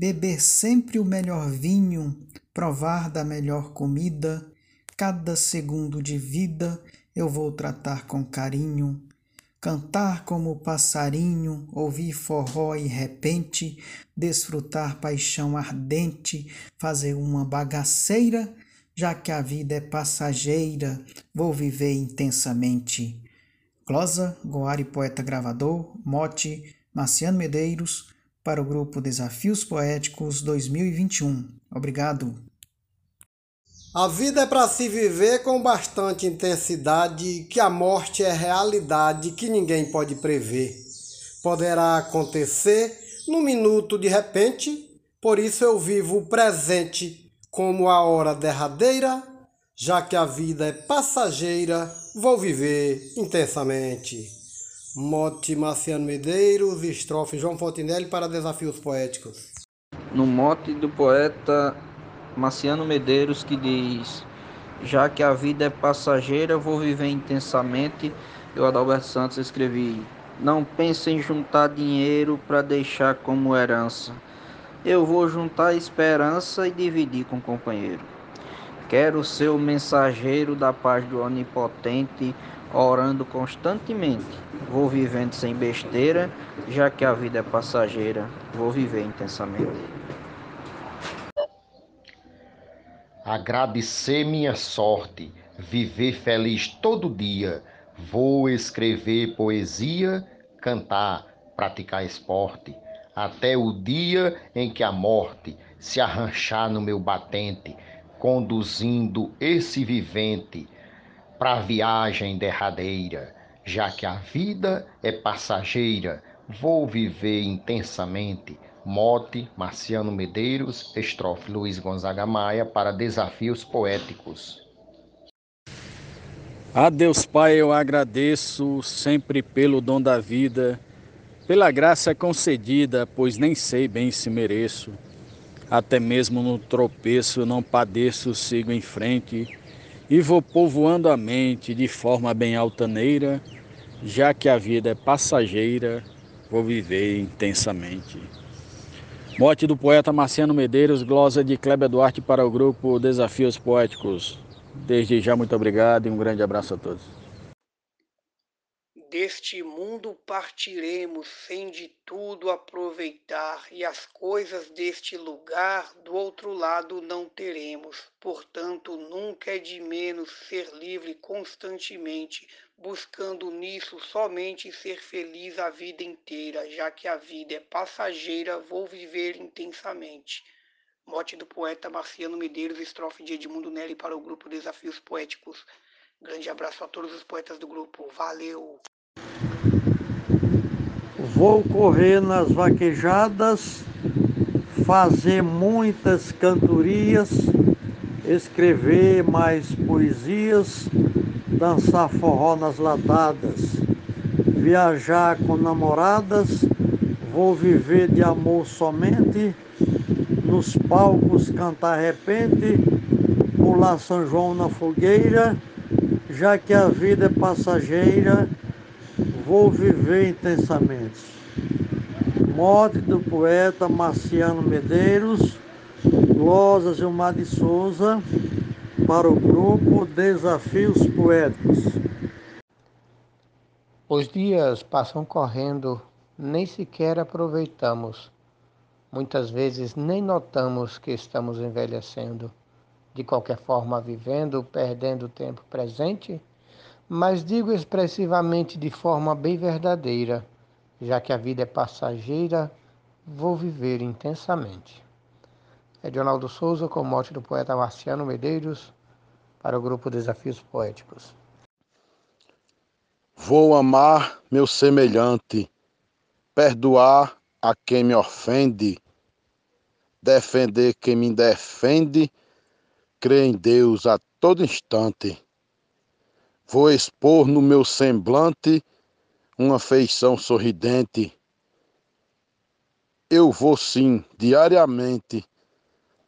beber sempre o melhor vinho, provar da melhor comida, cada segundo de vida eu vou tratar com carinho. Cantar como passarinho, ouvir forró e repente, desfrutar paixão ardente, fazer uma bagaceira, já que a vida é passageira, vou viver intensamente. Glosa, Goari Poeta Gravador, Mote, Marciano Medeiros, para o grupo Desafios Poéticos 2021. Obrigado. A vida é para se viver com bastante intensidade, que a morte é realidade que ninguém pode prever. Poderá acontecer num minuto de repente, por isso eu vivo o presente como a hora derradeira, já que a vida é passageira, vou viver intensamente. Mote Marciano Medeiros, estrofe João Fontinelli para Desafios Poéticos. No mote do poeta Marciano Medeiros que diz: Já que a vida é passageira, vou viver intensamente. Eu, Adalberto Santos, escrevi: Não pense em juntar dinheiro para deixar como herança. Eu vou juntar esperança e dividir com o companheiro. Quero ser o mensageiro da paz do Onipotente orando constantemente. Vou vivendo sem besteira, já que a vida é passageira, vou viver intensamente. Agradecer minha sorte, viver feliz todo dia. Vou escrever poesia, cantar, praticar esporte, até o dia em que a morte se arranchar no meu batente, conduzindo esse vivente para a viagem derradeira, já que a vida é passageira, vou viver intensamente. Mote, Marciano Medeiros, estrofe Luiz Gonzaga Maia para Desafios Poéticos. A Deus Pai eu agradeço sempre pelo dom da vida, pela graça concedida, pois nem sei bem se mereço. Até mesmo no tropeço não padeço, sigo em frente e vou povoando a mente de forma bem altaneira, já que a vida é passageira, vou viver intensamente. Mote do poeta Marciano Medeiros, glosa de Kleber Duarte para o grupo Desafios Poéticos. Desde já, muito obrigado e um grande abraço a todos. Deste mundo partiremos sem de tudo aproveitar, e as coisas deste lugar do outro lado não teremos. Portanto, nunca é de menos ser livre constantemente, buscando nisso somente ser feliz a vida inteira, já que a vida é passageira, vou viver intensamente. Mote do poeta Marciano Medeiros, estrofe de Edmundo Nelly para o grupo Desafios Poéticos. Grande abraço a todos os poetas do grupo. Valeu! Vou correr nas vaquejadas, fazer muitas cantorias, escrever mais poesias, dançar forró nas ladadas, viajar com namoradas, vou viver de amor somente, nos palcos cantar repente, pular São João na fogueira, já que a vida é passageira Vou viver intensamente. Morte do poeta Marciano Medeiros, Glosa Gilmar de Souza, para o grupo Desafios Poéticos. Os dias passam correndo, nem sequer aproveitamos. Muitas vezes nem notamos que estamos envelhecendo. De qualquer forma, vivendo, perdendo o tempo presente mas digo expressivamente de forma bem verdadeira, já que a vida é passageira, vou viver intensamente. Edionaldo Souza, com mote do poeta Marciano Medeiros, para o grupo Desafios Poéticos. Vou amar meu semelhante, perdoar a quem me ofende, defender quem me defende, crer em Deus a todo instante Vou expor no meu semblante uma feição sorridente. Eu vou sim, diariamente,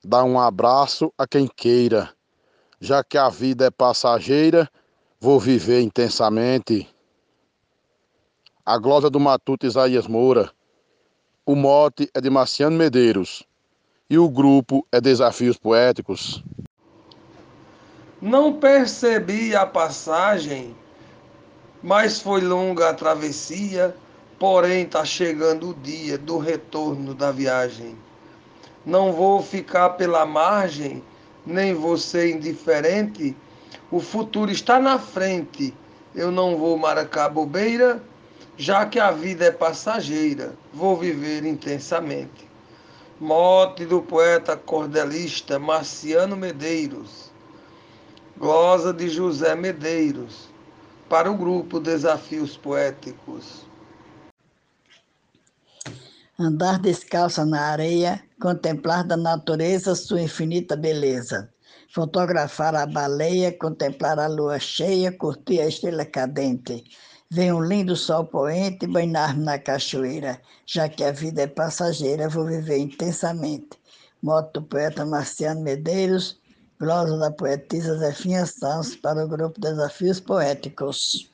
dar um abraço a quem queira. Já que a vida é passageira, vou viver intensamente. A glosa do Matuto Isaías Moura. O mote é de Marciano Medeiros. e o grupo é Desafios Poéticos. Não percebi a passagem, mas foi longa a travessia, porém tá chegando o dia do retorno da viagem. Não vou ficar pela margem, nem vou ser indiferente, o futuro está na frente. Eu não vou marcar bobeira, já que a vida é passageira, vou viver intensamente. Mote do poeta cordelista Marciano Medeiros glosa de José Medeiros, para o grupo Desafios Poéticos. Andar descalça na areia, contemplar da natureza sua infinita beleza. Fotografar a baleia, contemplar a lua cheia, curtir a estrela cadente. Ver um lindo sol poente, banhar-me na cachoeira. Já que a vida é passageira, vou viver intensamente. Moto do poeta Marciano Medeiros, Glosa da poetisa Zefinha Santos para o grupo Desafios Poéticos.